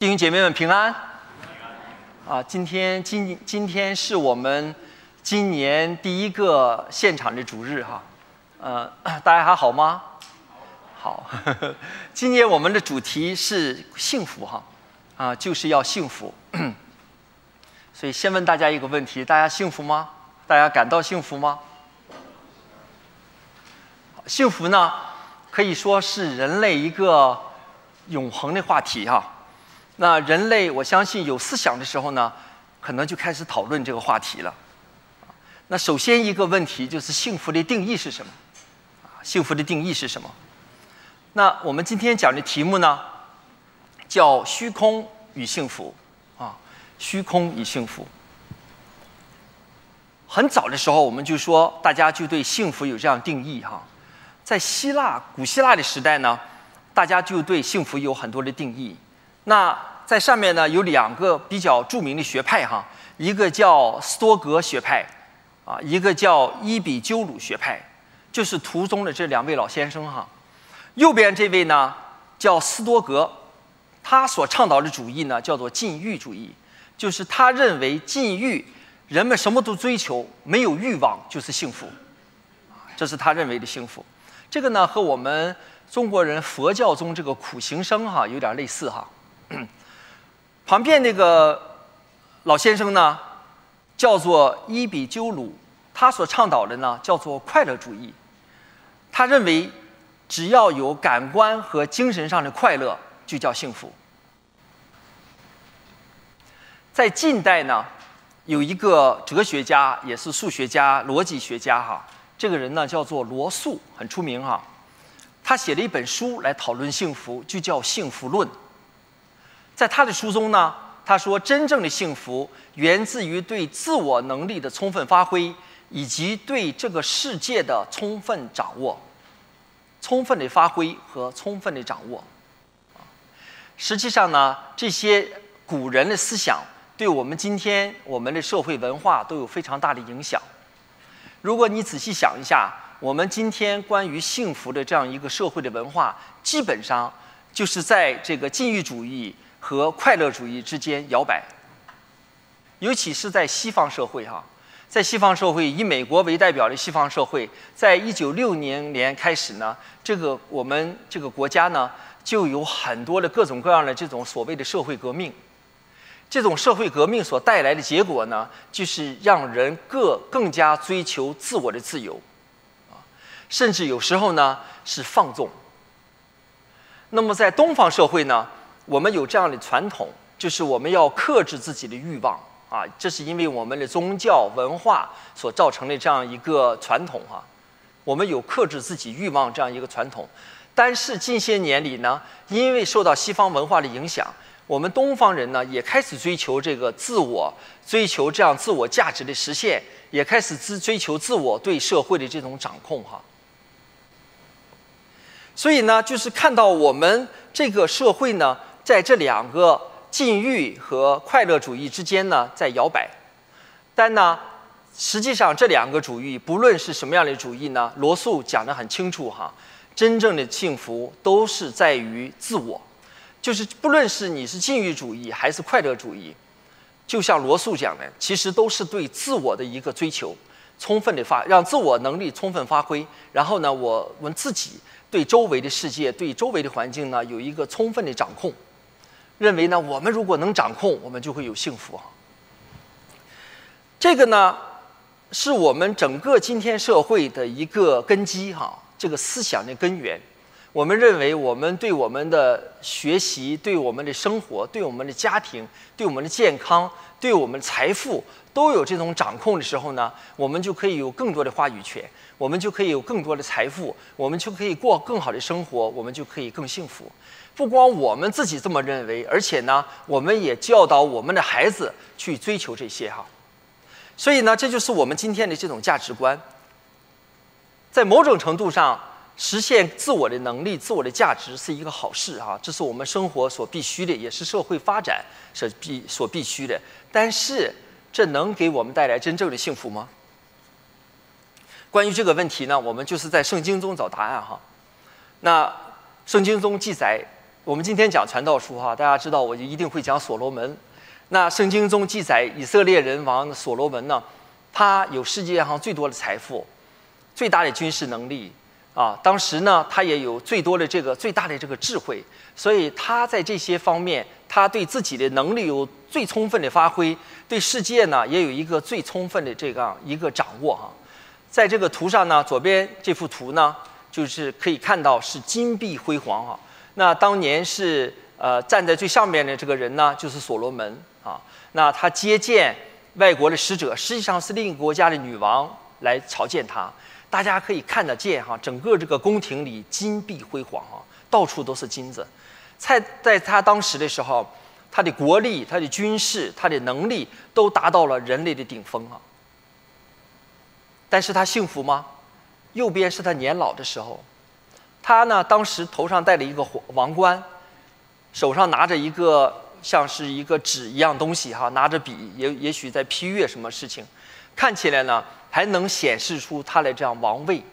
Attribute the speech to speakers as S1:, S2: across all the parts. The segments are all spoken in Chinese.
S1: 弟兄姐妹们平安。啊，今天今今天是我们今年第一个现场的主日哈。呃，大家还好吗？好。今年我们的主题是幸福哈，啊，就是要幸福。所以先问大家一个问题：大家幸福吗？大家感到幸福吗？幸福呢，可以说是人类一个永恒的话题哈。那人类，我相信有思想的时候呢，可能就开始讨论这个话题了。那首先一个问题就是幸福的定义是什么？幸福的定义是什么？那我们今天讲的题目呢，叫虚空与幸福啊，虚空与幸福。很早的时候，我们就说大家就对幸福有这样定义哈，在希腊古希腊的时代呢，大家就对幸福有很多的定义。那在上面呢有两个比较著名的学派哈，一个叫斯多格学派，啊，一个叫伊比鸠鲁学派，就是图中的这两位老先生哈。右边这位呢叫斯多格，他所倡导的主义呢叫做禁欲主义，就是他认为禁欲，人们什么都追求，没有欲望就是幸福，这是他认为的幸福。这个呢和我们中国人佛教中这个苦行僧哈有点类似哈。旁边那个老先生呢，叫做伊比鸠鲁，他所倡导的呢叫做快乐主义。他认为，只要有感官和精神上的快乐，就叫幸福。在近代呢，有一个哲学家，也是数学家、逻辑学家哈，这个人呢叫做罗素，很出名哈。他写了一本书来讨论幸福，就叫《幸福论》。在他的书中呢，他说，真正的幸福源自于对自我能力的充分发挥，以及对这个世界的充分掌握。充分的发挥和充分的掌握。实际上呢，这些古人的思想对我们今天我们的社会文化都有非常大的影响。如果你仔细想一下，我们今天关于幸福的这样一个社会的文化，基本上就是在这个禁欲主义。和快乐主义之间摇摆，尤其是在西方社会哈，在西方社会以美国为代表的西方社会，在一九六零年开始呢，这个我们这个国家呢就有很多的各种各样的这种所谓的社会革命，这种社会革命所带来的结果呢，就是让人各更加追求自我的自由，啊，甚至有时候呢是放纵。那么在东方社会呢？我们有这样的传统，就是我们要克制自己的欲望啊，这是因为我们的宗教文化所造成的这样一个传统哈。我们有克制自己欲望这样一个传统，但是近些年里呢，因为受到西方文化的影响，我们东方人呢也开始追求这个自我，追求这样自我价值的实现，也开始自追求自我对社会的这种掌控哈。所以呢，就是看到我们这个社会呢。在这两个禁欲和快乐主义之间呢，在摇摆。但呢，实际上这两个主义，不论是什么样的主义呢，罗素讲得很清楚哈。真正的幸福都是在于自我，就是不论是你是禁欲主义还是快乐主义，就像罗素讲的，其实都是对自我的一个追求，充分的发，让自我能力充分发挥。然后呢，我们自己对周围的世界、对周围的环境呢，有一个充分的掌控。认为呢，我们如果能掌控，我们就会有幸福。这个呢，是我们整个今天社会的一个根基哈，这个思想的根源。我们认为，我们对我们的学习、对我们的生活、对我们的家庭、对我们的健康、对我们财富都有这种掌控的时候呢，我们就可以有更多的话语权，我们就可以有更多的财富，我们就可以过更好的生活，我们就可以更幸福。不光我们自己这么认为，而且呢，我们也教导我们的孩子去追求这些哈。所以呢，这就是我们今天的这种价值观。在某种程度上，实现自我的能力、自我的价值是一个好事哈，这是我们生活所必须的，也是社会发展所必所必须的。但是，这能给我们带来真正的幸福吗？关于这个问题呢，我们就是在圣经中找答案哈。那。圣经中记载，我们今天讲传道书哈，大家知道我就一定会讲所罗门。那圣经中记载以色列人王所罗门呢，他有世界上最多的财富，最大的军事能力啊。当时呢，他也有最多的这个最大的这个智慧，所以他在这些方面，他对自己的能力有最充分的发挥，对世界呢也有一个最充分的这个一个掌握哈。在这个图上呢，左边这幅图呢，就是可以看到是金碧辉煌哈。那当年是呃站在最上面的这个人呢，就是所罗门。啊，那他接见外国的使者，实际上是另一个国家的女王来朝见他。大家可以看得见哈，整个这个宫廷里金碧辉煌啊，到处都是金子。在在他当时的时候，他的国力、他的军事、他的能力都达到了人类的顶峰啊。但是他幸福吗？右边是他年老的时候，他呢当时头上戴了一个王冠，手上拿着一个。像是一个纸一样东西哈，拿着笔也也许在批阅什么事情，看起来呢还能显示出他的这样王位，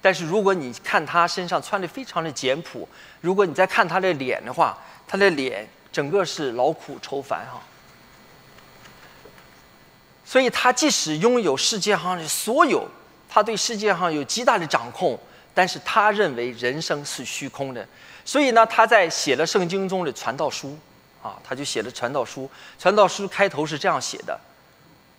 S1: 但是如果你看他身上穿的非常的简朴，如果你再看他的脸的话，他的脸整个是劳苦愁烦哈。所以他即使拥有世界上的所有，他对世界上有极大的掌控，但是他认为人生是虚空的，所以呢他在写了圣经中的传道书。啊，他就写了传道书。传道书开头是这样写的，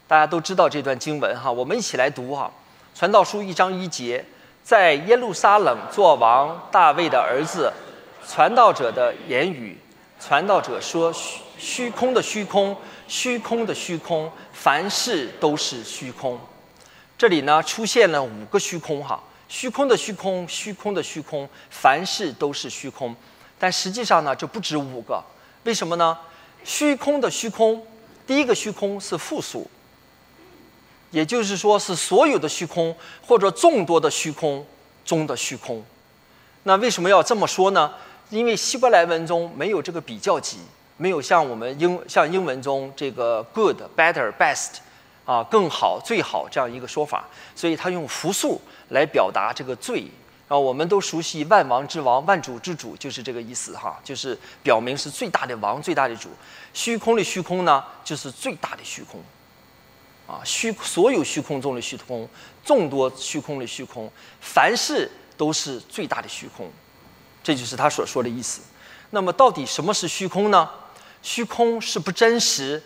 S1: 大家都知道这段经文哈，我们一起来读哈。传道书一章一节，在耶路撒冷做王大卫的儿子，传道者的言语。传道者说：虚虚空的虚空，虚空的虚空，凡事都是虚空。这里呢出现了五个虚空哈，虚空的虚空，虚空的虚空，凡事都是虚空。但实际上呢，这不止五个。为什么呢？虚空的虚空，第一个虚空是复数，也就是说是所有的虚空或者众多的虚空中的虚空。那为什么要这么说呢？因为希伯来文中没有这个比较级，没有像我们英像英文中这个 good、better、best 啊更好、最好这样一个说法，所以他用复数来表达这个最。啊，我们都熟悉万王之王、万主之主，就是这个意思哈，就是表明是最大的王、最大的主。虚空的虚空呢，就是最大的虚空。啊，虚所有虚空中的虚空，众多虚空的虚空，凡事都是最大的虚空，这就是他所说的意思。那么，到底什么是虚空呢？虚空是不真实、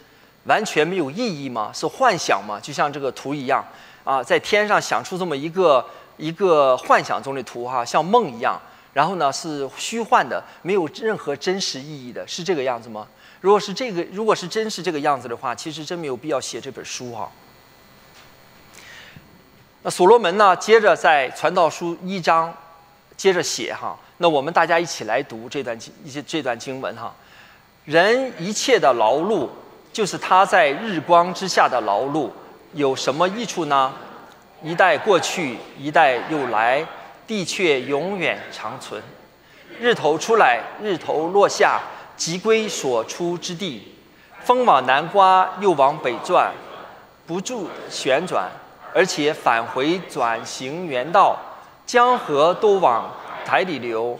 S1: 完全没有意义吗？是幻想吗？就像这个图一样啊，在天上想出这么一个。一个幻想中的图哈，像梦一样，然后呢是虚幻的，没有任何真实意义的，是这个样子吗？如果是这个，如果是真是这个样子的话，其实真没有必要写这本书哈。那所罗门呢，接着在传道书一章接着写哈，那我们大家一起来读这段经一些这段经文哈。人一切的劳碌，就是他在日光之下的劳碌，有什么益处呢？一代过去，一代又来，地却永远长存。日头出来，日头落下，即归所出之地。风往南刮，又往北转，不住旋转，而且返回转行原道。江河都往海里流，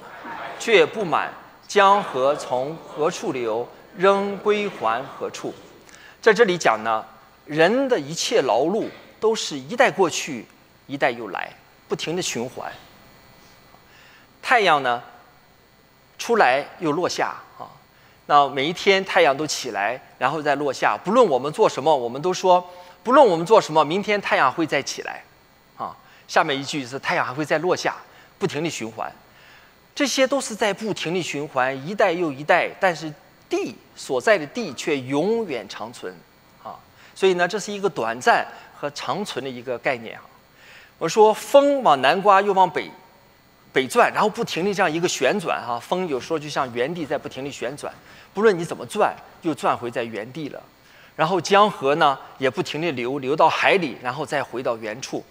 S1: 却不满。江河从何处流，仍归还何处？在这里讲呢，人的一切劳碌。都是一代过去，一代又来，不停的循环。太阳呢，出来又落下啊，那每一天太阳都起来，然后再落下。不论我们做什么，我们都说，不论我们做什么，明天太阳会再起来，啊。下面一句是太阳还会再落下，不停的循环。这些都是在不停的循环，一代又一代，但是地所在的地却永远长存，啊。所以呢，这是一个短暂。和长存的一个概念啊，我说风往南刮又往北北转，然后不停的这样一个旋转哈，风有时候就像原地在不停的旋转，不论你怎么转，又转回在原地了。然后江河呢也不停的流，流到海里，然后再回到原处。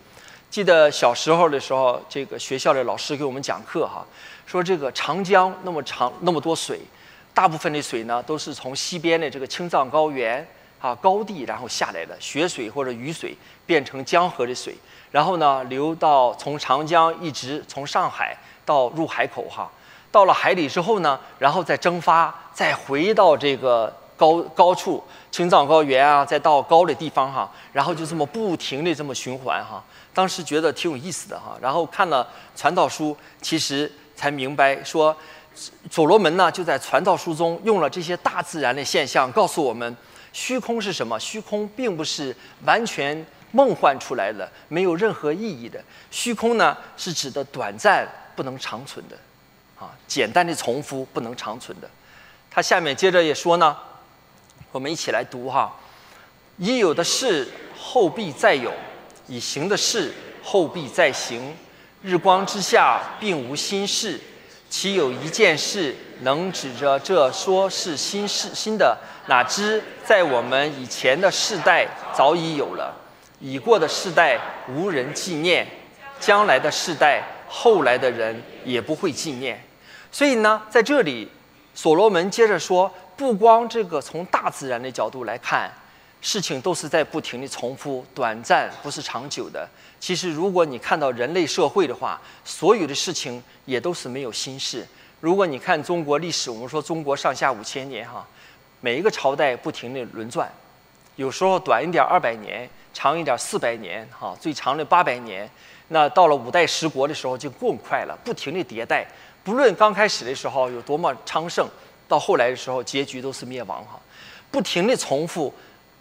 S1: 记得小时候的时候，这个学校的老师给我们讲课哈，说这个长江那么长那么多水，大部分的水呢都是从西边的这个青藏高原。啊，高地然后下来的雪水或者雨水变成江河的水，然后呢流到从长江一直从上海到入海口哈，到了海里之后呢，然后再蒸发，再回到这个高高处青藏高原啊，再到高的地方哈，然后就这么不停的这么循环哈。当时觉得挺有意思的哈，然后看了传道书，其实才明白说，所罗门呢就在传道书中用了这些大自然的现象告诉我们，虚空是什么？虚空并不是完全梦幻出来的，没有任何意义的。虚空呢是指的短暂，不能长存的。啊，简单的重复不能长存的。他下面接着也说呢，我们一起来读哈：已有的事后必再有，已行的事后必再行。日光之下并无新事，岂有一件事能指着这说是新事新的？哪知在我们以前的世代早已有了，已过的世代无人纪念，将来的世代后来的人也不会纪念。所以呢，在这里，所罗门接着说，不光这个从大自然的角度来看，事情都是在不停的重复，短暂不是长久的。其实，如果你看到人类社会的话，所有的事情也都是没有新事。如果你看中国历史，我们说中国上下五千年哈，每一个朝代不停的轮转，有时候短一点二百年，长一点四百年哈，最长的八百年。那到了五代十国的时候就更快了，不停的迭代。不论刚开始的时候有多么昌盛，到后来的时候结局都是灭亡哈，不停的重复，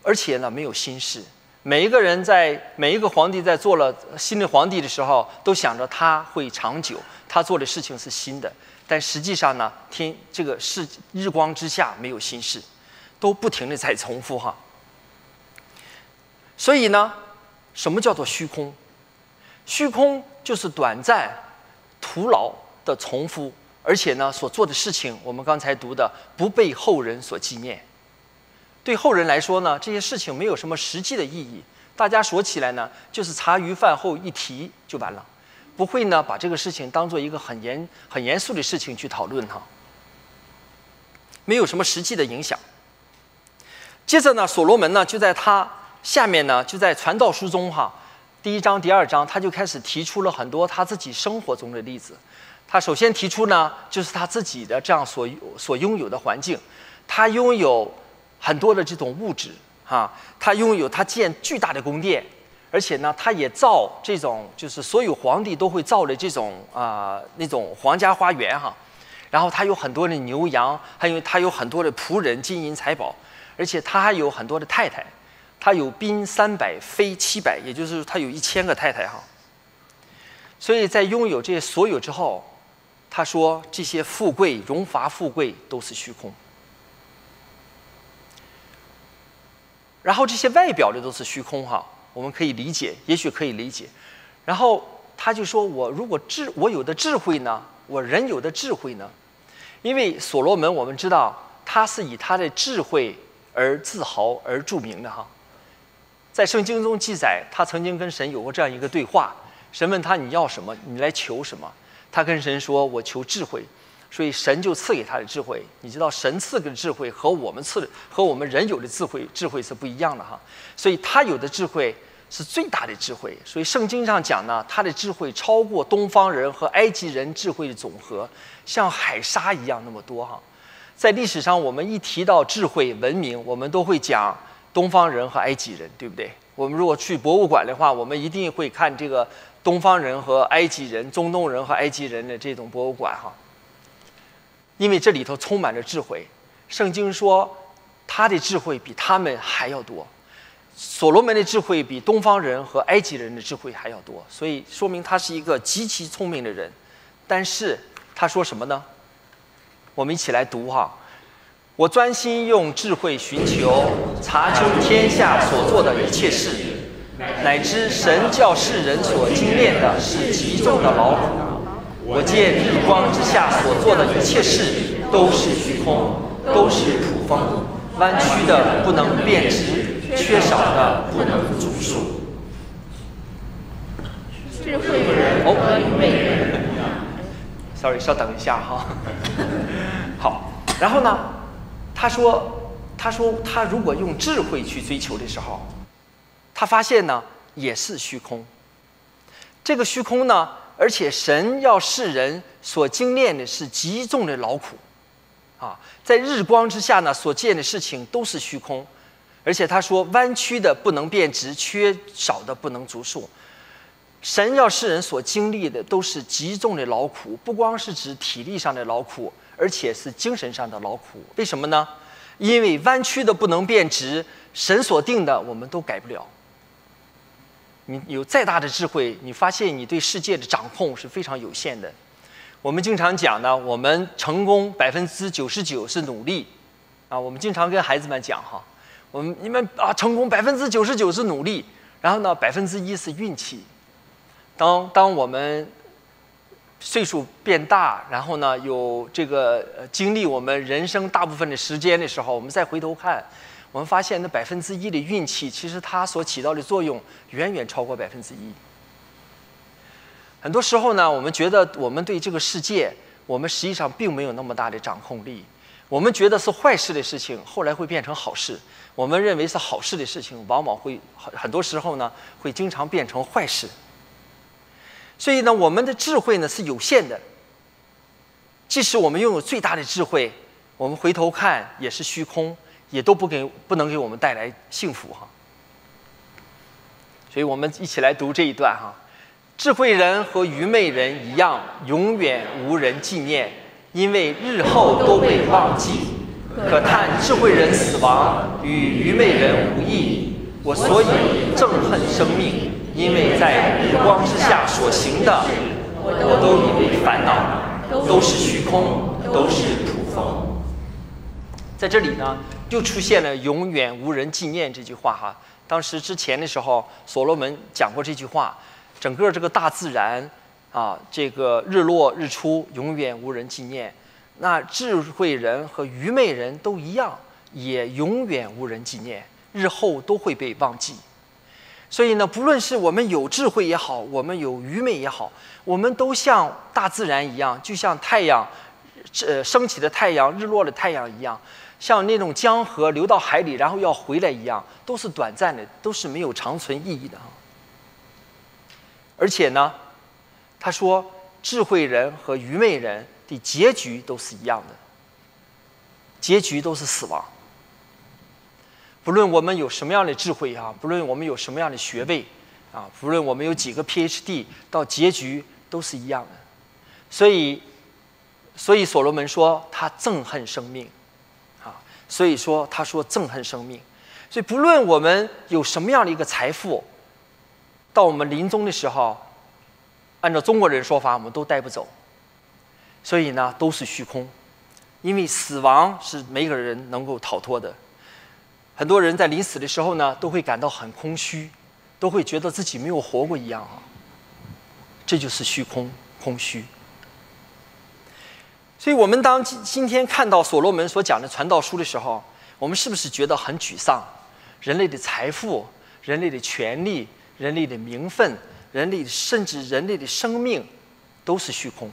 S1: 而且呢没有新事。每一个人在每一个皇帝在做了新的皇帝的时候，都想着他会长久，他做的事情是新的。但实际上呢，天这个是日光之下没有新事，都不停的在重复哈。所以呢，什么叫做虚空？虚空就是短暂、徒劳。的重复，而且呢，所做的事情，我们刚才读的不被后人所纪念。对后人来说呢，这些事情没有什么实际的意义。大家说起来呢，就是茶余饭后一提就完了，不会呢把这个事情当做一个很严、很严肃的事情去讨论哈。没有什么实际的影响。接着呢，所罗门呢就在他下面呢，就在传道书中哈，第一章、第二章，他就开始提出了很多他自己生活中的例子。他首先提出呢，就是他自己的这样所所拥有的环境，他拥有很多的这种物质，哈，他拥有他建巨大的宫殿，而且呢，他也造这种就是所有皇帝都会造的这种啊那种皇家花园哈，然后他有很多的牛羊，还有他有很多的仆人、金银财宝，而且他还有很多的太太，他有兵三百，妃七百，也就是他有一千个太太哈，所以在拥有这些所有之后。他说：“这些富贵、荣华富贵都是虚空，然后这些外表的都是虚空，哈，我们可以理解，也许可以理解。然后他就说：‘我如果智，我有的智慧呢？我人有的智慧呢？’因为所罗门，我们知道他是以他的智慧而自豪而著名的，哈。在圣经中记载，他曾经跟神有过这样一个对话：神问他：‘你要什么？你来求什么？’他跟神说：“我求智慧，所以神就赐给他的智慧。你知道，神赐给的智慧和我们赐的和我们人有的智慧智慧是不一样的哈。所以他有的智慧是最大的智慧。所以圣经上讲呢，他的智慧超过东方人和埃及人智慧的总和，像海沙一样那么多哈。在历史上，我们一提到智慧文明，我们都会讲东方人和埃及人，对不对？我们如果去博物馆的话，我们一定会看这个。”东方人和埃及人、中东人和埃及人的这种博物馆，哈，因为这里头充满着智慧。圣经说，他的智慧比他们还要多。所罗门的智慧比东方人和埃及人的智慧还要多，所以说明他是一个极其聪明的人。但是他说什么呢？我们一起来读哈。我专心用智慧寻求，查究天下所做的一切事。乃知神教世人所精炼的是极重的劳苦。我见日光之下所做的一切事都是虚空，都是普风，弯曲的不能变直，缺少的不能足数。
S2: 智慧人和愚昧人。
S1: Sorry，稍等一下哈。好，然后呢？他说：“他说他如果用智慧去追求的时候。”他发现呢，也是虚空。这个虚空呢，而且神要世人所经炼的是极重的劳苦，啊，在日光之下呢，所见的事情都是虚空，而且他说弯曲的不能变直，缺少的不能足数。神要世人所经历的都是极重的劳苦，不光是指体力上的劳苦，而且是精神上的劳苦。为什么呢？因为弯曲的不能变直，神所定的我们都改不了。你有再大的智慧，你发现你对世界的掌控是非常有限的。我们经常讲呢，我们成功百分之九十九是努力，啊，我们经常跟孩子们讲哈，我们你们啊，成功百分之九十九是努力，然后呢，百分之一是运气。当当我们岁数变大，然后呢，有这个经历我们人生大部分的时间的时候，我们再回头看。我们发现，那百分之一的运气，其实它所起到的作用远远超过百分之一。很多时候呢，我们觉得我们对这个世界，我们实际上并没有那么大的掌控力。我们觉得是坏事的事情，后来会变成好事；我们认为是好事的事情，往往会很很多时候呢，会经常变成坏事。所以呢，我们的智慧呢是有限的。即使我们拥有最大的智慧，我们回头看也是虚空。也都不给不能给我们带来幸福哈，所以我们一起来读这一段哈。智慧人和愚昧人一样，永远无人纪念，因为日后都被忘记。可叹智慧人死亡与愚昧人无异。我所以憎恨生命，因为在日光之下所行的，我都以为烦恼，都是虚空，都是土风。在这里呢。又出现了“永远无人纪念”这句话哈。当时之前的时候，所罗门讲过这句话，整个这个大自然啊，这个日落日出永远无人纪念。那智慧人和愚昧人都一样，也永远无人纪念，日后都会被忘记。所以呢，不论是我们有智慧也好，我们有愚昧也好，我们都像大自然一样，就像太阳，呃，升起的太阳、日落的太阳一样。像那种江河流到海里，然后要回来一样，都是短暂的，都是没有长存意义的啊。而且呢，他说，智慧人和愚昧人的结局都是一样的，结局都是死亡。不论我们有什么样的智慧啊，不论我们有什么样的学位啊，不论我们有几个 PhD，到结局都是一样的。所以，所以所罗门说他憎恨生命。所以说，他说憎恨生命，所以不论我们有什么样的一个财富，到我们临终的时候，按照中国人说法，我们都带不走。所以呢，都是虚空，因为死亡是每个人能够逃脱的。很多人在临死的时候呢，都会感到很空虚，都会觉得自己没有活过一样啊。这就是虚空，空虚。所以，我们当今今天看到所罗门所讲的传道书的时候，我们是不是觉得很沮丧？人类的财富、人类的权利、人类的名分、人类甚至人类的生命，都是虚空。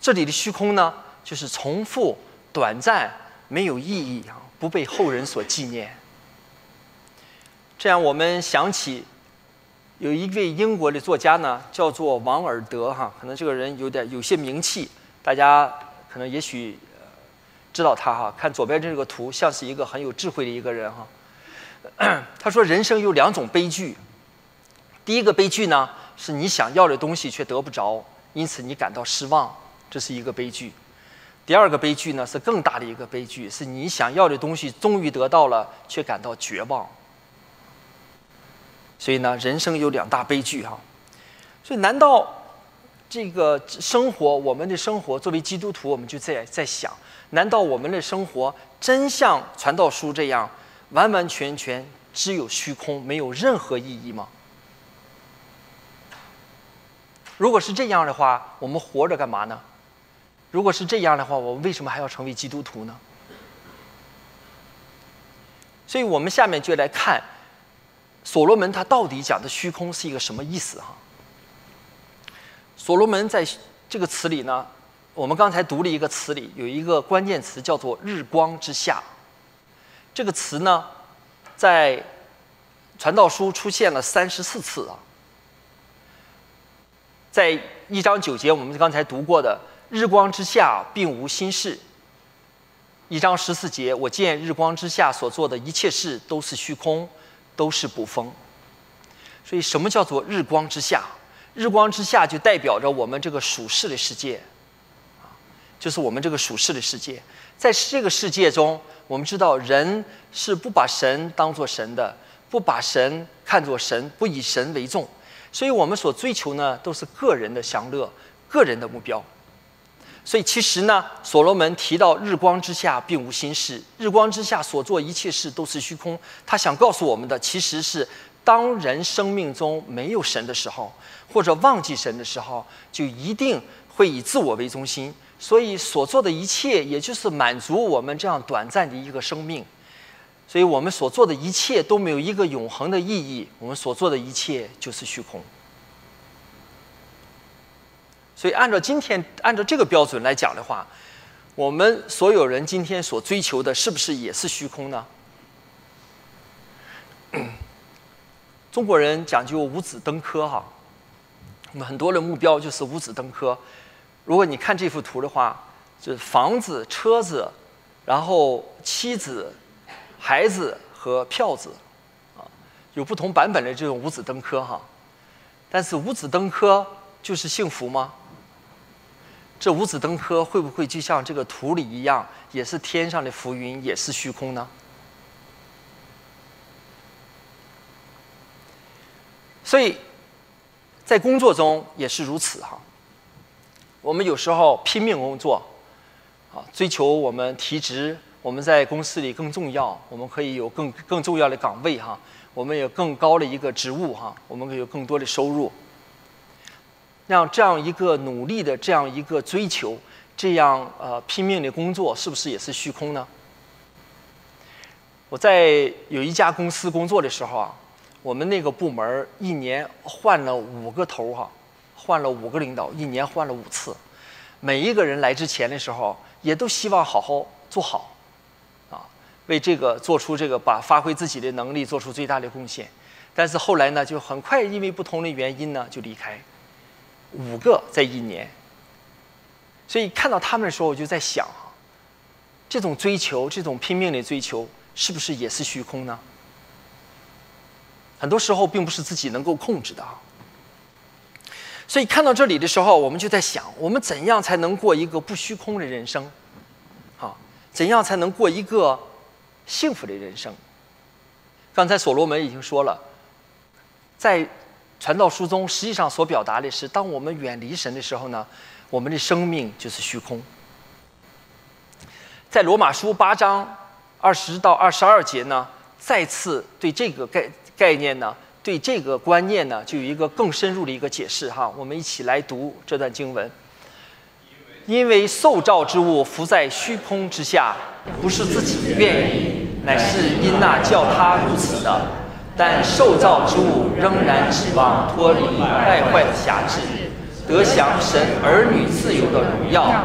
S1: 这里的虚空呢，就是重复、短暂、没有意义啊，不被后人所纪念。这样，我们想起。有一位英国的作家呢，叫做王尔德哈，可能这个人有点有些名气，大家可能也许知道他哈。看左边这个图，像是一个很有智慧的一个人哈。他说，人生有两种悲剧，第一个悲剧呢，是你想要的东西却得不着，因此你感到失望，这是一个悲剧；第二个悲剧呢，是更大的一个悲剧，是你想要的东西终于得到了，却感到绝望。所以呢，人生有两大悲剧哈。所以，难道这个生活，我们的生活作为基督徒，我们就在在想：难道我们的生活真像传道书这样，完完全全只有虚空，没有任何意义吗？如果是这样的话，我们活着干嘛呢？如果是这样的话，我们为什么还要成为基督徒呢？所以我们下面就来看。所罗门他到底讲的虚空是一个什么意思哈？所罗门在这个词里呢，我们刚才读了一个词里有一个关键词叫做“日光之下”。这个词呢，在传道书出现了三十四次啊。在一章九节，我们刚才读过的“日光之下并无新事”。一章十四节，我见日光之下所做的一切事都是虚空，都是捕风。所以，什么叫做日光之下？日光之下就代表着我们这个属世的世界，就是我们这个属世的世界。在这个世界中，我们知道人是不把神当做神的，不把神看作神，不以神为重。所以我们所追求呢，都是个人的享乐，个人的目标。所以，其实呢，所罗门提到日光之下并无新事，日光之下所做一切事都是虚空。他想告诉我们的，其实是当人生命中没有神的时候，或者忘记神的时候，就一定会以自我为中心。所以所做的一切，也就是满足我们这样短暂的一个生命。所以我们所做的一切都没有一个永恒的意义，我们所做的一切就是虚空。所以，按照今天按照这个标准来讲的话，我们所有人今天所追求的，是不是也是虚空呢？中国人讲究五子登科哈，我们很多的目标就是五子登科。如果你看这幅图的话，就是房子、车子，然后妻子、孩子和票子，啊，有不同版本的这种五子登科哈。但是五子登科就是幸福吗？这五子登科会不会就像这个图里一样，也是天上的浮云，也是虚空呢？所以，在工作中也是如此哈。我们有时候拼命工作，啊，追求我们提职，我们在公司里更重要，我们可以有更更重要的岗位哈，我们有更高的一个职务哈，我们可以有更多的收入。让这样一个努力的这样一个追求，这样呃拼命的工作，是不是也是虚空呢？我在有一家公司工作的时候啊，我们那个部门一年换了五个头哈，换了五个领导，一年换了五次。每一个人来之前的时候，也都希望好好做好，啊，为这个做出这个把发挥自己的能力，做出最大的贡献。但是后来呢，就很快因为不同的原因呢，就离开。五个在一年，所以看到他们的时候，我就在想，这种追求，这种拼命的追求，是不是也是虚空呢？很多时候并不是自己能够控制的啊。所以看到这里的时候，我们就在想，我们怎样才能过一个不虚空的人生？啊，怎样才能过一个幸福的人生？刚才所罗门已经说了，在。传道书中实际上所表达的是，当我们远离神的时候呢，我们的生命就是虚空。在罗马书八章二十到二十二节呢，再次对这个概概念呢，对这个观念呢，就有一个更深入的一个解释哈。我们一起来读这段经文：因为受造之物浮在虚空之下，不是自己愿意，乃是因那叫他如此的。但受造之物仍然指望脱离败坏的辖制，得享神儿女自由的荣耀。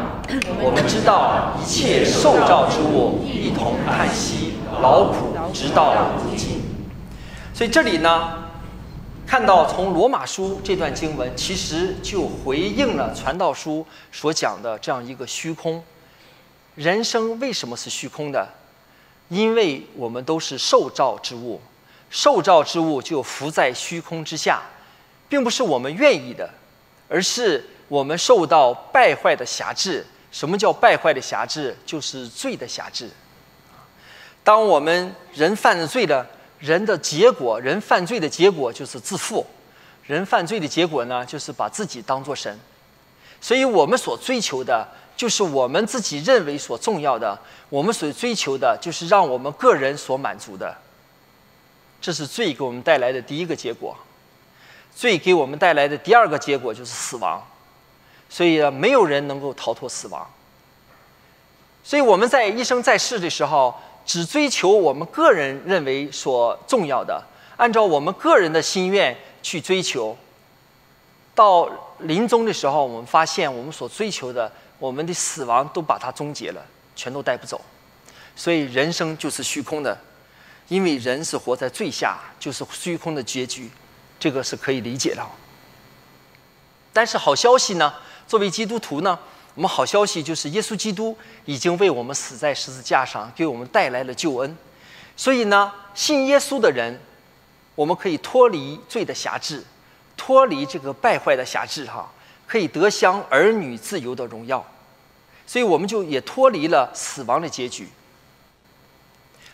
S1: 我们知道一切受造之物一同叹息劳苦，直到如今。所以这里呢，看到从罗马书这段经文，其实就回应了传道书所讲的这样一个虚空。人生为什么是虚空的？因为我们都是受造之物。受造之物就浮在虚空之下，并不是我们愿意的，而是我们受到败坏的辖制。什么叫败坏的辖制？就是罪的辖制。当我们人犯罪的，人的结果，人犯罪的结果就是自负。人犯罪的结果呢，就是把自己当作神。所以我们所追求的，就是我们自己认为所重要的。我们所追求的，就是让我们个人所满足的。这是罪给我们带来的第一个结果，罪给我们带来的第二个结果就是死亡，所以呢，没有人能够逃脱死亡。所以我们在一生在世的时候，只追求我们个人认为所重要的，按照我们个人的心愿去追求。到临终的时候，我们发现我们所追求的，我们的死亡都把它终结了，全都带不走。所以人生就是虚空的。因为人是活在最下，就是虚空的结局，这个是可以理解的。但是好消息呢？作为基督徒呢，我们好消息就是耶稣基督已经为我们死在十字架上，给我们带来了救恩。所以呢，信耶稣的人，我们可以脱离罪的辖制，脱离这个败坏的辖制，哈，可以得享儿女自由的荣耀。所以我们就也脱离了死亡的结局。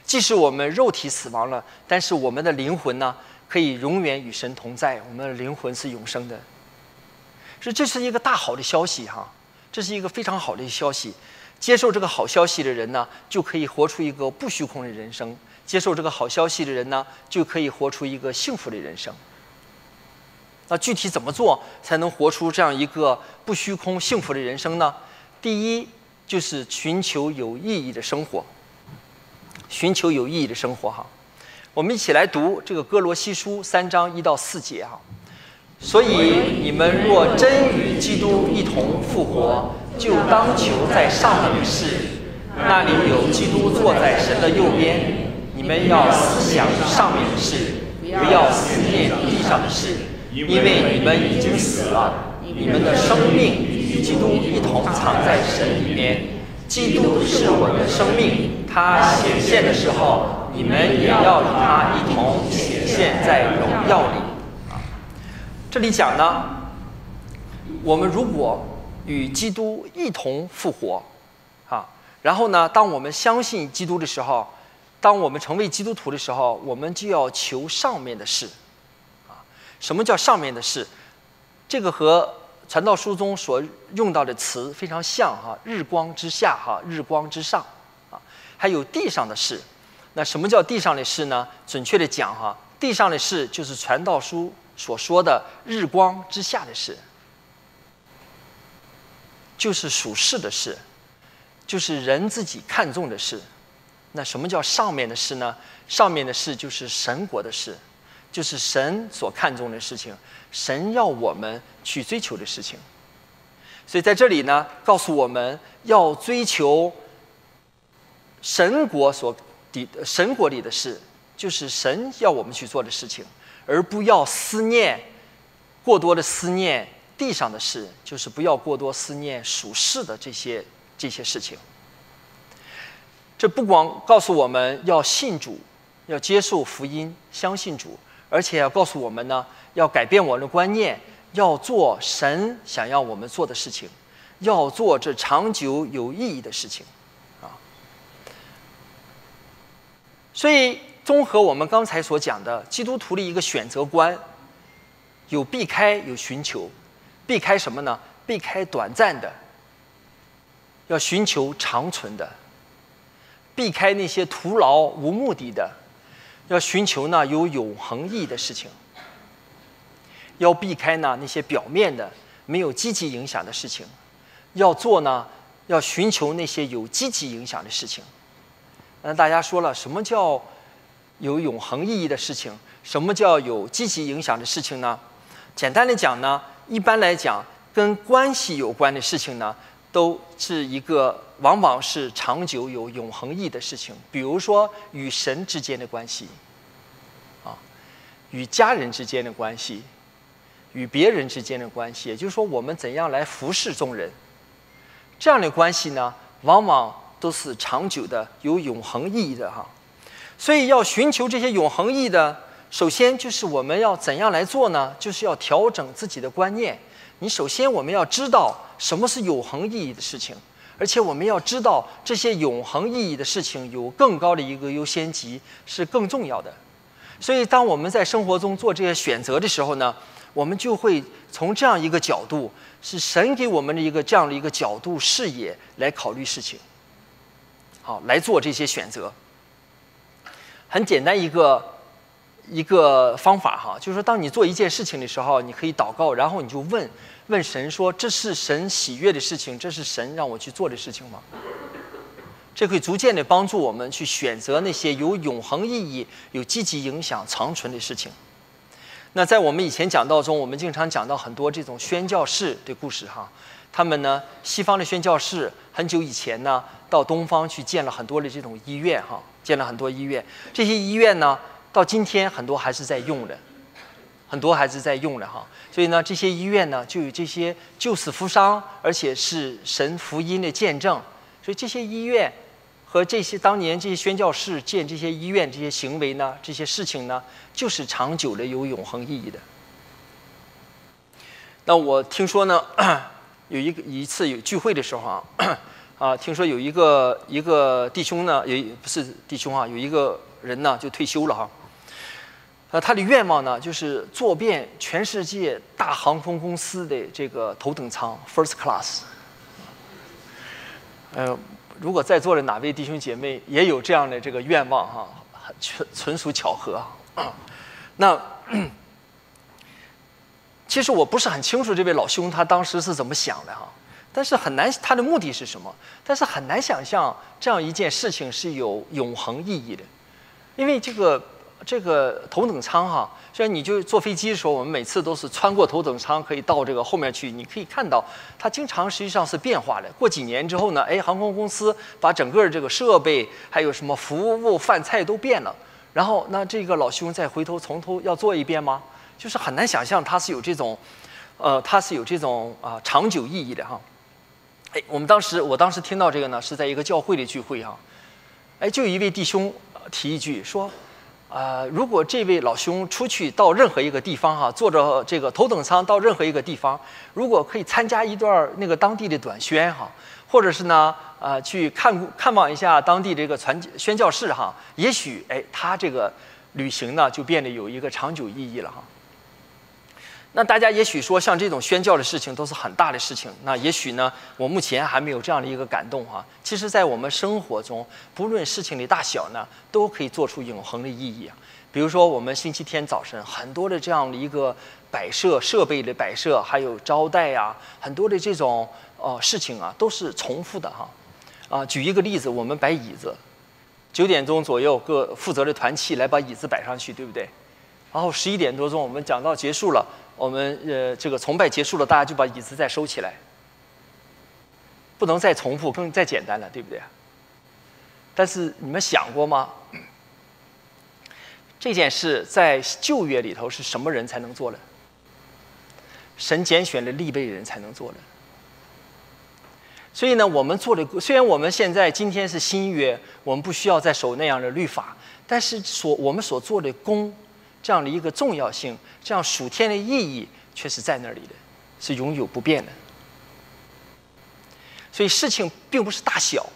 S1: 即使我们肉体死亡了，但是我们的灵魂呢，可以永远与神同在。我们的灵魂是永生的。所以这是一个大好的消息哈，这是一个非常好的消息。接受这个好消息的人呢，就可以活出一个不虚空的人生；接受这个好消息的人呢，就可以活出一个幸福的人生。那具体怎么做才能活出这样一个不虚空、幸福的人生呢？第一，就是寻求有意义的生活。寻求有意义的生活哈。我们一起来读这个哥罗西书三章一到四节哈。所以你们若真与基督一同复活，就当求在上面的事，那里有基督坐在神的右边。你们要思想上面的事，不要思念地上的事，因为你们已经死了，你们的生命与基督一同藏在神里面。基督是我的生命，他显现的时候，你们也要与他一同显现在荣耀里。啊这里讲呢，我们如果与基督一同复活，啊，然后呢，当我们相信基督的时候，当我们成为基督徒的时候，我们就要求上面的事，啊，什么叫上面的事？这个和传道书中所用到的词非常像哈，日光之下哈，日光之上，啊，还有地上的事。那什么叫地上的事呢？准确的讲哈，地上的事就是传道书。所说的日光之下的事，就是属世的事，就是人自己看重的事。那什么叫上面的事呢？上面的事就是神国的事，就是神所看重的事情，神要我们去追求的事情。所以在这里呢，告诉我们要追求神国所的神国里的事，就是神要我们去做的事情。而不要思念过多的思念地上的事，就是不要过多思念属世的这些这些事情。这不光告诉我们要信主，要接受福音，相信主，而且要告诉我们呢，要改变我们的观念，要做神想要我们做的事情，要做这长久有意义的事情，啊。所以。综合我们刚才所讲的，基督徒的一个选择观，有避开，有寻求。避开什么呢？避开短暂的，要寻求长存的；避开那些徒劳无目的的，要寻求呢有永恒意义的事情。要避开呢那些表面的、没有积极影响的事情，要做呢要寻求那些有积极影响的事情。那大家说了，什么叫？有永恒意义的事情，什么叫有积极影响的事情呢？简单的讲呢，一般来讲，跟关系有关的事情呢，都是一个往往是长久有永恒意义的事情。比如说与神之间的关系，啊，与家人之间的关系，与别人之间的关系，也就是说，我们怎样来服侍众人，这样的关系呢，往往都是长久的、有永恒意义的哈。所以要寻求这些永恒意义的，首先就是我们要怎样来做呢？就是要调整自己的观念。你首先我们要知道什么是永恒意义的事情，而且我们要知道这些永恒意义的事情有更高的一个优先级，是更重要的。所以当我们在生活中做这些选择的时候呢，我们就会从这样一个角度，是神给我们的一个这样的一个角度视野来考虑事情，好来做这些选择。很简单一个一个方法哈，就是说，当你做一件事情的时候，你可以祷告，然后你就问问神说：“这是神喜悦的事情，这是神让我去做的事情吗？”这可以逐渐的帮助我们去选择那些有永恒意义、有积极影响、长存的事情。那在我们以前讲道中，我们经常讲到很多这种宣教士的故事哈。他们呢，西方的宣教士很久以前呢，到东方去建了很多的这种医院哈。建了很多医院，这些医院呢，到今天很多还是在用的，很多还是在用的哈。所以呢，这些医院呢就有这些救死扶伤，而且是神福音的见证。所以这些医院和这些当年这些宣教士建这些医院这些行为呢，这些事情呢，就是长久的有永恒意义的。那我听说呢，有一个一次有聚会的时候啊，啊，听说有一个一个弟兄呢，有不是弟兄啊，有一个人呢就退休了哈。呃，他的愿望呢，就是坐遍全世界大航空公司的这个头等舱 （first class）。呃，如果在座的哪位弟兄姐妹也有这样的这个愿望哈，纯纯属巧合。那。其实我不是很清楚这位老兄他当时是怎么想的哈，但是很难他的目的是什么？但是很难想象这样一件事情是有永恒意义的，因为这个这个头等舱哈，虽然你就坐飞机的时候，我们每次都是穿过头等舱可以到这个后面去，你可以看到它经常实际上是变化的。过几年之后呢，哎，航空公司把整个这个设备还有什么服务饭菜都变了，然后那这个老兄再回头从头要做一遍吗？就是很难想象它是有这种，呃，它是有这种啊长久意义的哈。哎，我们当时我当时听到这个呢，是在一个教会的聚会哈。哎，就一位弟兄提一句说，呃，如果这位老兄出去到任何一个地方哈，坐着这个头等舱到任何一个地方，如果可以参加一段那个当地的短宣哈，或者是呢，呃，去看看望一下当地这个传宣教士哈，也许哎，他这个旅行呢就变得有一个长久意义了哈。那大家也许说，像这种宣教的事情都是很大的事情。那也许呢，我目前还没有这样的一个感动哈。其实，在我们生活中，不论事情的大小呢，都可以做出永恒的意义啊。比如说，我们星期天早晨很多的这样的一个摆设设备的摆设，还有招待呀，很多的这种呃事情啊，都是重复的哈。啊，举一个例子，我们摆椅子，九点钟左右，各负责的团契来把椅子摆上去，对不对？然后十一点多钟，我们讲到结束了。我们呃，这个崇拜结束了，大家就把椅子再收起来，不能再重复，更再简单了，对不对？但是你们想过吗？这件事在旧约里头是什么人才能做的？神拣选的立位人才能做的。所以呢，我们做的虽然我们现在今天是新约，我们不需要再守那样的律法，但是所我们所做的功。这样的一个重要性，这样属天的意义却是在那里的，是永久不变的。所以事情并不是大小，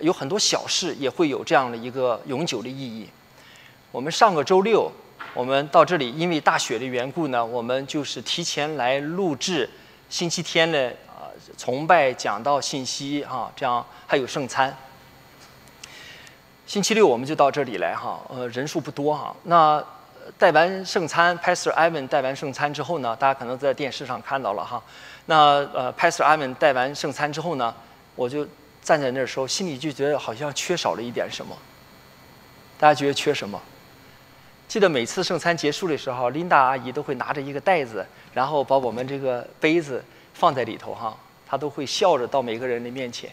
S1: 有很多小事也会有这样的一个永久的意义。我们上个周六，我们到这里，因为大雪的缘故呢，我们就是提前来录制星期天的啊崇拜讲道信息啊，这样还有圣餐。星期六我们就到这里来哈，呃，人数不多哈，那。带完圣餐，Pastor Ivan 带完圣餐之后呢，大家可能在电视上看到了哈。那呃，Pastor Ivan 带完圣餐之后呢，我就站在那儿时候，心里就觉得好像缺少了一点什么。大家觉得缺什么？记得每次圣餐结束的时候琳达阿姨都会拿着一个袋子，然后把我们这个杯子放在里头哈，她都会笑着到每个人的面前。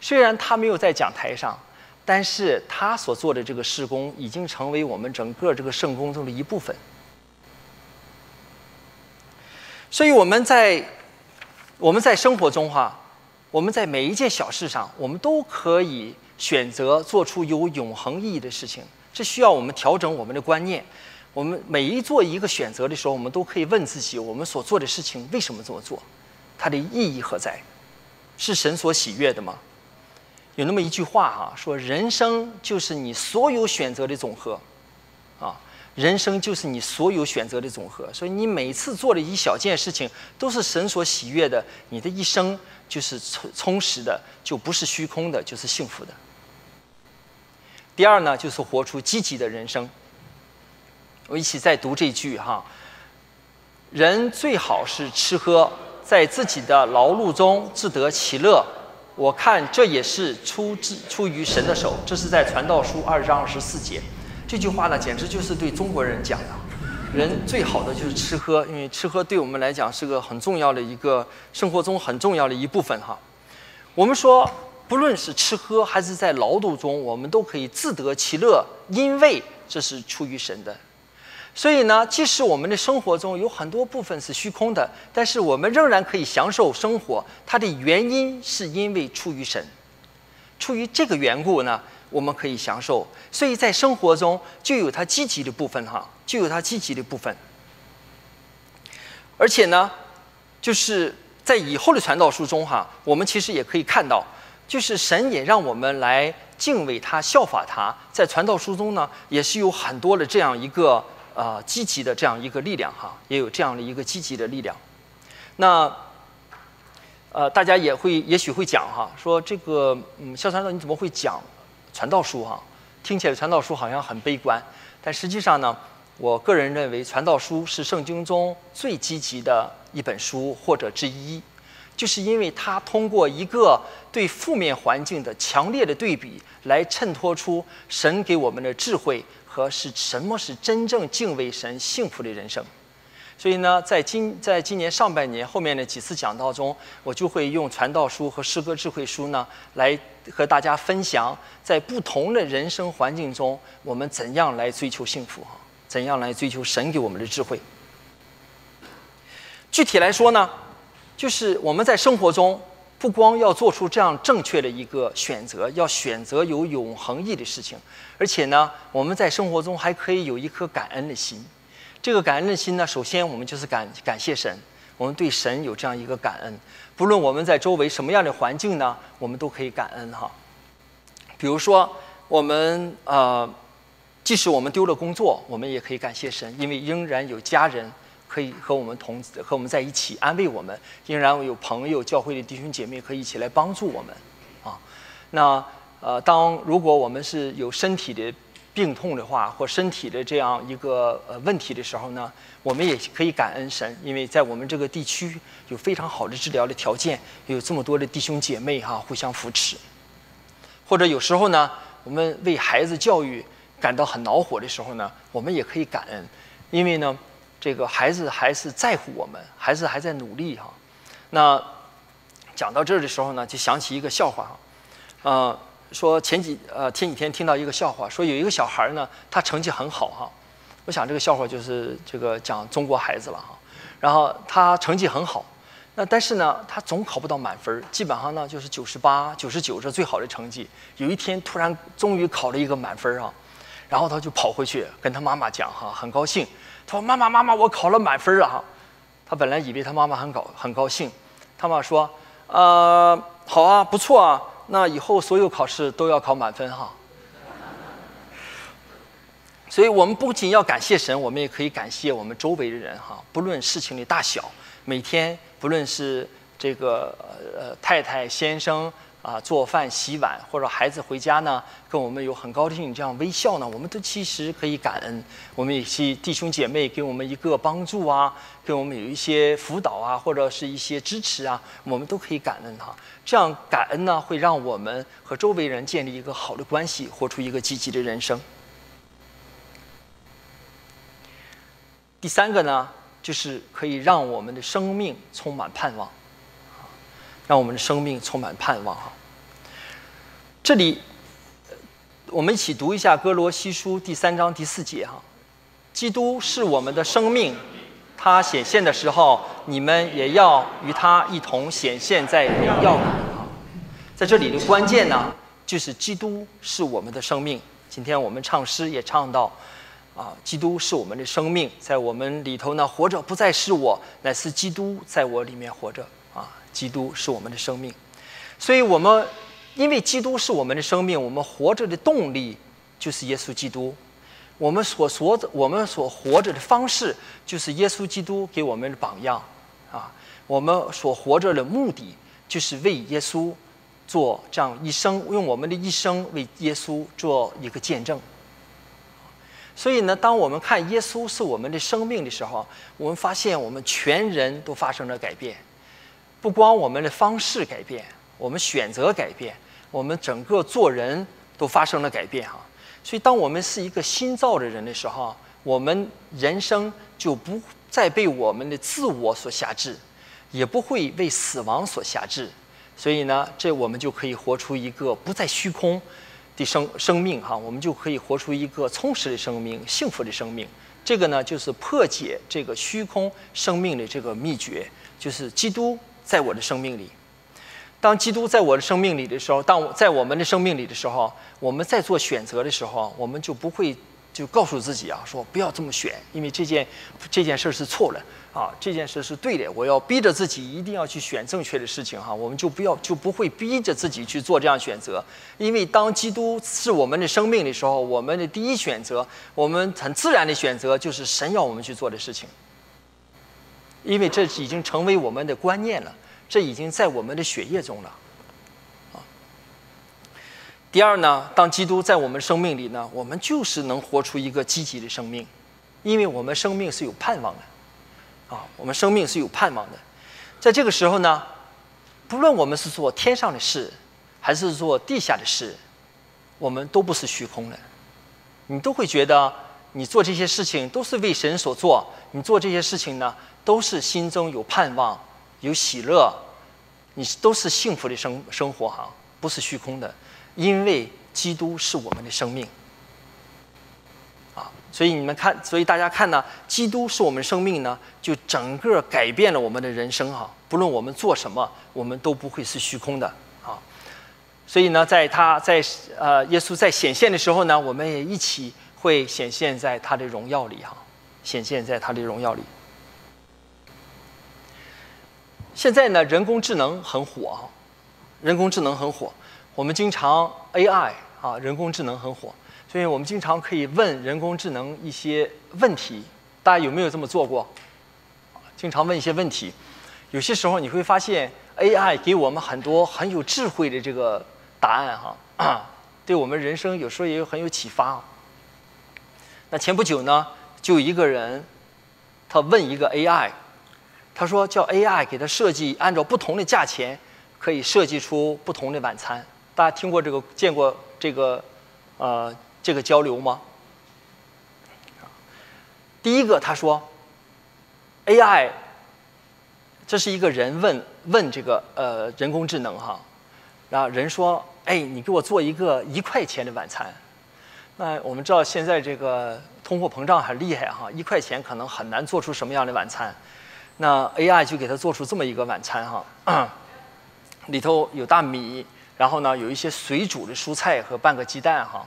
S1: 虽然她没有在讲台上。但是他所做的这个施工已经成为我们整个这个圣工中的一部分，所以我们在我们在生活中哈，我们在每一件小事上，我们都可以选择做出有永恒意义的事情。这需要我们调整我们的观念。我们每一做一个选择的时候，我们都可以问自己：我们所做的事情为什么这么做？它的意义何在？是神所喜悦的吗？有那么一句话哈，说人生就是你所有选择的总和，啊，人生就是你所有选择的总和。所以你每次做的一小件事情都是神所喜悦的，你的一生就是充充实的，就不是虚空的，就是幸福的。第二呢，就是活出积极的人生。我一起再读这句哈，人最好是吃喝，在自己的劳碌中自得其乐。我看这也是出自出于神的手，这是在传道书二章二十四节，这句话呢，简直就是对中国人讲的。人最好的就是吃喝，因为吃喝对我们来讲是个很重要的一个生活中很重要的一部分哈。我们说，不论是吃喝还是在劳动中，我们都可以自得其乐，因为这是出于神的。所以呢，即使我们的生活中有很多部分是虚空的，但是我们仍然可以享受生活。它的原因是因为出于神，出于这个缘故呢，我们可以享受。所以在生活中就有它积极的部分哈，就有它积极的部分。而且呢，就是在以后的传道书中哈，我们其实也可以看到，就是神也让我们来敬畏他、效法他。在传道书中呢，也是有很多的这样一个。啊，积极的这样一个力量哈，也有这样的一个积极的力量。那，呃，大家也会也许会讲哈，说这个嗯，肖传道你怎么会讲传道书哈？听起来传道书好像很悲观，但实际上呢，我个人认为传道书是圣经中最积极的一本书或者之一，就是因为它通过一个对负面环境的强烈的对比，来衬托出神给我们的智慧。和是什么是真正敬畏神、幸福的人生？所以呢，在今在今年上半年后面的几次讲道中，我就会用传道书和诗歌智慧书呢，来和大家分享，在不同的人生环境中，我们怎样来追求幸福？怎样来追求神给我们的智慧？具体来说呢，就是我们在生活中。不光要做出这样正确的一个选择，要选择有永恒意的事情，而且呢，我们在生活中还可以有一颗感恩的心。这个感恩的心呢，首先我们就是感感谢神，我们对神有这样一个感恩。不论我们在周围什么样的环境呢，我们都可以感恩哈。比如说，我们呃，即使我们丢了工作，我们也可以感谢神，因为仍然有家人。可以和我们同和我们在一起安慰我们，仍然有朋友、教会的弟兄姐妹可以一起来帮助我们，啊，那呃，当如果我们是有身体的病痛的话，或身体的这样一个呃问题的时候呢，我们也可以感恩神，因为在我们这个地区有非常好的治疗的条件，有这么多的弟兄姐妹哈互相扶持，或者有时候呢，我们为孩子教育感到很恼火的时候呢，我们也可以感恩，因为呢。这个孩子还是在乎我们，孩子还在努力哈。那讲到这儿的时候呢，就想起一个笑话哈。呃，说前几呃前几天听到一个笑话，说有一个小孩呢，他成绩很好哈。我想这个笑话就是这个讲中国孩子了哈。然后他成绩很好，那但是呢，他总考不到满分，基本上呢就是九十八、九十九是最好的成绩。有一天突然终于考了一个满分啊，然后他就跑回去跟他妈妈讲哈，很高兴。他说：“妈妈，妈妈，我考了满分了。”他本来以为他妈妈很高很高兴。他妈说：“呃，好啊，不错啊，那以后所有考试都要考满分哈。”所以，我们不仅要感谢神，我们也可以感谢我们周围的人哈。不论事情的大小，每天不论是这个呃太太先生。啊，做饭、洗碗，或者孩子回家呢，跟我们有很高兴这样微笑呢，我们都其实可以感恩。我们一些弟兄姐妹给我们一个帮助啊，给我们有一些辅导啊，或者是一些支持啊，我们都可以感恩哈。这样感恩呢，会让我们和周围人建立一个好的关系，活出一个积极的人生。第三个呢，就是可以让我们的生命充满盼望。让我们的生命充满盼望哈。这里，我们一起读一下《哥罗西书》第三章第四节哈。基督是我们的生命，他显现的时候，你们也要与他一同显现在荣耀里哈。在这里的关键呢，就是基督是我们的生命。今天我们唱诗也唱到，啊，基督是我们的生命，在我们里头呢，活着不再是我，乃是基督在我里面活着。基督是我们的生命，所以我们因为基督是我们的生命，我们活着的动力就是耶稣基督。我们所所我们所活着的方式就是耶稣基督给我们的榜样啊。我们所活着的目的就是为耶稣做这样一生，用我们的一生为耶稣做一个见证。所以呢，当我们看耶稣是我们的生命的时候，我们发现我们全人都发生了改变。不光我们的方式改变，我们选择改变，我们整个做人都发生了改变哈。所以，当我们是一个新造的人的时候，我们人生就不再被我们的自我所辖制，也不会为死亡所辖制。所以呢，这我们就可以活出一个不再虚空的生生命哈。我们就可以活出一个充实的生命、幸福的生命，这个呢，就是破解这个虚空生命的这个秘诀，就是基督在我的生命里。当基督在我的生命里的时候，当我在我们的生命里的时候，我们在做选择的时候，我们就不会就告诉自己啊，说不要这么选，因为这件这件事是错了啊，这件事是对的，我要逼着自己一定要去选正确的事情哈，我们就不要就不会逼着自己去做这样选择，因为当基督是我们的生命的时候，我们的第一选择，我们很自然的选择就是神要我们去做的事情，因为这已经成为我们的观念了。这已经在我们的血液中了，啊。第二呢，当基督在我们生命里呢，我们就是能活出一个积极的生命，因为我们生命是有盼望的，啊，我们生命是有盼望的。在这个时候呢，不论我们是做天上的事，还是做地下的事，我们都不是虚空的，你都会觉得你做这些事情都是为神所做，你做这些事情呢，都是心中有盼望。有喜乐，你都是幸福的生生活哈，不是虚空的，因为基督是我们的生命，啊，所以你们看，所以大家看呢，基督是我们生命呢，就整个改变了我们的人生哈，不论我们做什么，我们都不会是虚空的啊，所以呢，在他在呃耶稣在显现的时候呢，我们也一起会显现在他的荣耀里哈，显现在他的荣耀里。现在呢，人工智能很火啊，人工智能很火。我们经常 AI 啊，人工智能很火，所以我们经常可以问人工智能一些问题。大家有没有这么做过？经常问一些问题，有些时候你会发现 AI 给我们很多很有智慧的这个答案哈，对我们人生有时候也有很有启发。那前不久呢，就一个人，他问一个 AI。他说：“叫 AI 给他设计，按照不同的价钱，可以设计出不同的晚餐。大家听过这个、见过这个，呃，这个交流吗？第一个，他说，AI，这是一个人问问这个呃人工智能哈，然后人说，哎，你给我做一个一块钱的晚餐。那我们知道现在这个通货膨胀很厉害哈，一块钱可能很难做出什么样的晚餐。”那 AI 就给他做出这么一个晚餐哈，里头有大米，然后呢有一些水煮的蔬菜和半个鸡蛋哈。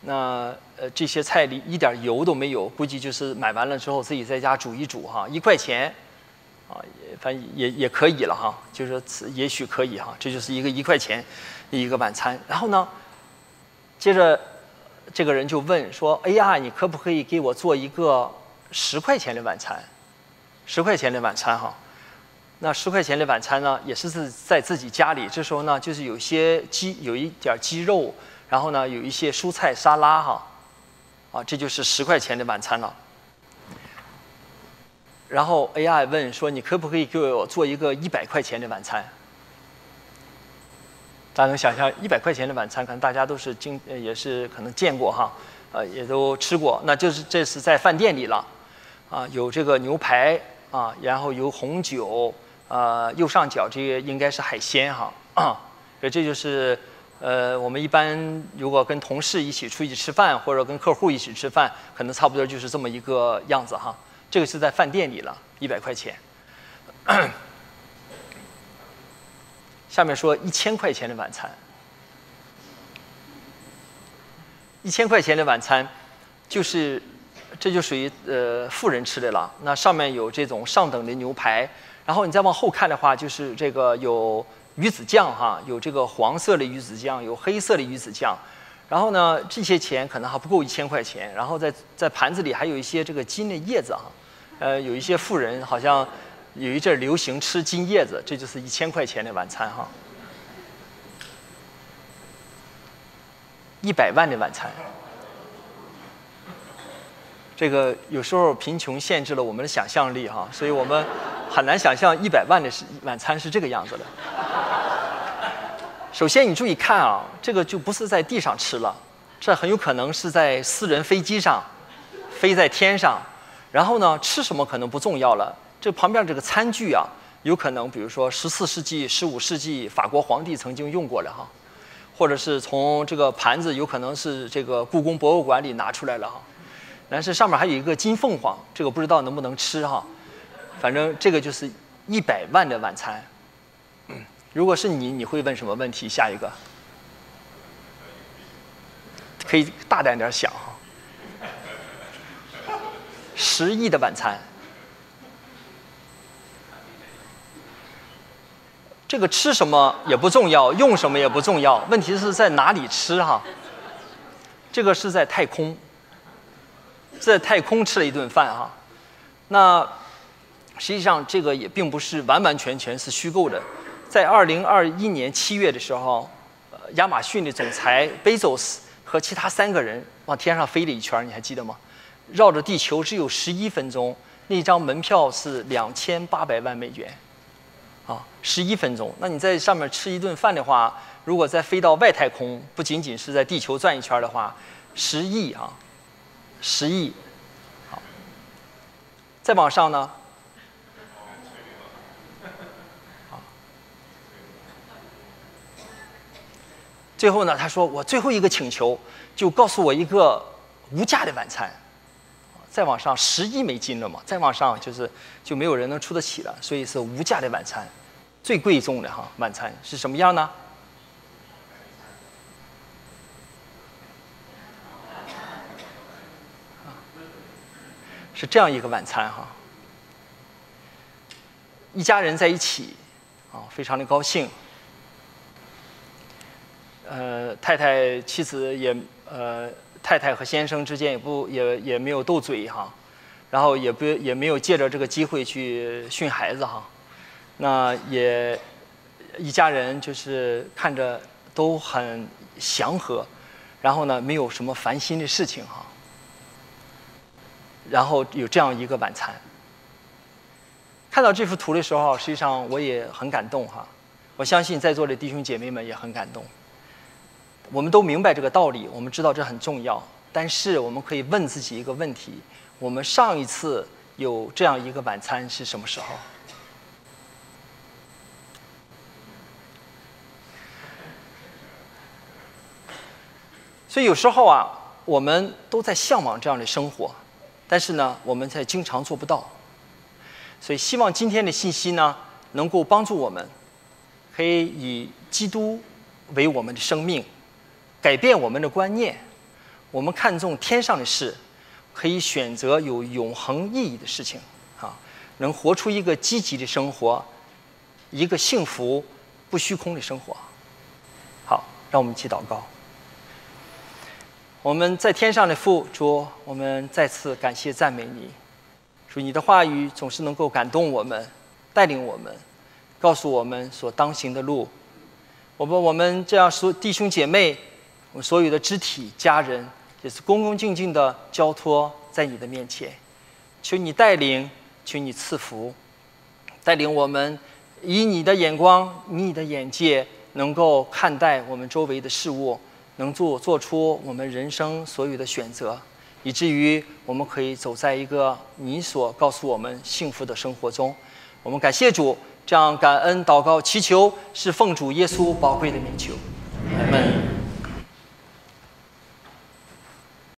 S1: 那呃这些菜里一点油都没有，估计就是买完了之后自己在家煮一煮哈，一块钱，啊也反正也也可以了哈，就是说也许可以哈，这就是一个一块钱一个晚餐。然后呢，接着这个人就问说：“AI，你可不可以给我做一个十块钱的晚餐？”十块钱的晚餐哈，那十块钱的晚餐呢，也是在自己家里。这时候呢，就是有些鸡，有一点鸡肉，然后呢，有一些蔬菜沙拉哈，啊，这就是十块钱的晚餐了。然后 AI 问说：“你可不可以给我做一个一百块钱的晚餐？”大家能想象一百块钱的晚餐，可能大家都是经也是可能见过哈，呃，也都吃过。那就是这是在饭店里了，啊，有这个牛排。啊，然后有红酒，啊，右上角这个应该是海鲜哈，所以这就是，呃，我们一般如果跟同事一起出去吃饭，或者跟客户一起吃饭，可能差不多就是这么一个样子哈。这个是在饭店里了，一百块钱。下面说一千块钱的晚餐，一千块钱的晚餐，就是。这就属于呃富人吃的了。那上面有这种上等的牛排，然后你再往后看的话，就是这个有鱼子酱哈，有这个黄色的鱼子酱，有黑色的鱼子酱。然后呢，这些钱可能还不够一千块钱。然后在在盘子里还有一些这个金的叶子哈，呃，有一些富人好像有一阵流行吃金叶子，这就是一千块钱的晚餐哈，一百万的晚餐。这个有时候贫穷限制了我们的想象力哈，所以我们很难想象一百万的晚餐是这个样子的。首先你注意看啊，这个就不是在地上吃了，这很有可能是在私人飞机上，飞在天上。然后呢，吃什么可能不重要了，这旁边这个餐具啊，有可能比如说十四世纪、十五世纪法国皇帝曾经用过了哈，或者是从这个盘子有可能是这个故宫博物馆里拿出来了哈。但是上面还有一个金凤凰，这个不知道能不能吃哈。反正这个就是一百万的晚餐。如果是你，你会问什么问题？下一个，可以大胆点想哈。十亿的晚餐，这个吃什么也不重要，用什么也不重要，问题是在哪里吃哈。这个是在太空，在太空吃了一顿饭哈。那实际上这个也并不是完完全全是虚构的。在二零二一年七月的时候，呃，亚马逊的总裁贝佐斯和其他三个人往天上飞了一圈，你还记得吗？绕着地球只有十一分钟，那张门票是两千八百万美元，啊，十一分钟。那你在上面吃一顿饭的话，如果再飞到外太空，不仅仅是在地球转一圈的话，十亿啊，十亿。好，再往上呢？最后呢，他说：“我最后一个请求，就告诉我一个无价的晚餐。再往上十亿美金了嘛，再往上就是就没有人能出得起了，所以是无价的晚餐，最贵重的哈晚餐是什么样呢？是这样一个晚餐哈，一家人在一起，啊，非常的高兴。”呃，太太、妻子也，呃，太太和先生之间也不也也没有斗嘴哈，然后也不也没有借着这个机会去训孩子哈，那也一家人就是看着都很祥和，然后呢，没有什么烦心的事情哈，然后有这样一个晚餐。看到这幅图的时候，实际上我也很感动哈，我相信在座的弟兄姐妹们也很感动。我们都明白这个道理，我们知道这很重要。但是我们可以问自己一个问题：我们上一次有这样一个晚餐是什么时候？所以有时候啊，我们都在向往这样的生活，但是呢，我们在经常做不到。所以希望今天的信息呢，能够帮助我们，可以以基督为我们的生命。改变我们的观念，我们看重天上的事，可以选择有永恒意义的事情，啊，能活出一个积极的生活，一个幸福不虚空的生活。好，让我们一起祷告。我们在天上的父主，我们再次感谢赞美你，主你的话语总是能够感动我们，带领我们，告诉我们所当行的路。我们我们这样说，弟兄姐妹。我们所有的肢体、家人，也是恭恭敬敬的交托在你的面前，求你带领，求你赐福，带领我们以你的眼光、你的眼界，能够看待我们周围的事物，能做做出我们人生所有的选择，以至于我们可以走在一个你所告诉我们幸福的生活中。我们感谢主，这样感恩祷告祈求，是奉主耶稣宝贵的名求，阿门。